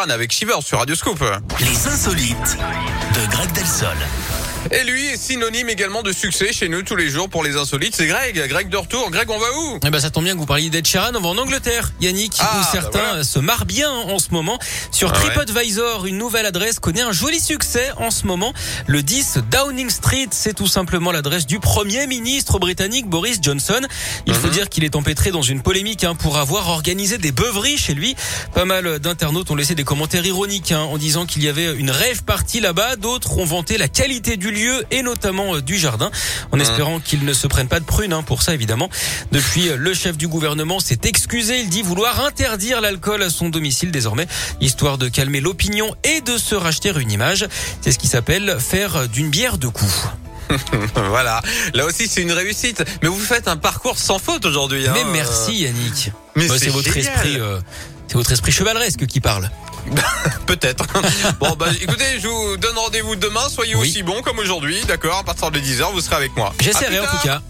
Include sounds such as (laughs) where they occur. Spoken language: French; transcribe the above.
avec Shiver sur Radio Scoop. Les insolites de Greg Delsol. Et lui est synonyme également de succès chez nous tous les jours pour les insolites. C'est Greg. Greg de retour. Greg, on va où? Eh ben, ça tombe bien que vous parliez d'Ed Sheeran. On va en Angleterre. Yannick, Ah, où bah certains voilà. se marrent bien en ce moment. Sur Ah ouais. TripAdvisor, une nouvelle adresse connaît un joli succès en ce moment. Le 10 Downing Street, c'est tout simplement l'adresse du premier ministre britannique Boris Johnson. Il faut Mhm. dire qu'il est empêtré dans une polémique hein, pour avoir organisé des beuveries chez lui. Pas mal d'internautes ont laissé des commentaires ironiques hein, en disant qu'il y avait une rêve partie là-bas. D'autres ont vanté la qualité du lieu et notamment euh, du jardin, en espérant qu'ils ne se prennent pas de prunes hein, pour ça évidemment. Depuis, euh, le chef du gouvernement s'est excusé. Il dit vouloir interdire l'alcool à son domicile désormais, histoire de calmer l'opinion et de se racheter une image. C'est ce qui s'appelle faire d'une bière deux coups. (laughs) Voilà. Là aussi, c'est une réussite. Mais vous faites un parcours sans faute aujourd'hui. hein. Mais merci Yannick. Mais Bah, c'est votre esprit. euh, c'est votre esprit chevaleresque qui parle. (laughs) Peut-être. (laughs) bon, bah, écoutez, je vous donne rendez-vous demain. Soyez Oui. aussi bons comme aujourd'hui. D'accord? À partir de 10h, vous serez avec moi. J'essaierai en tout cas.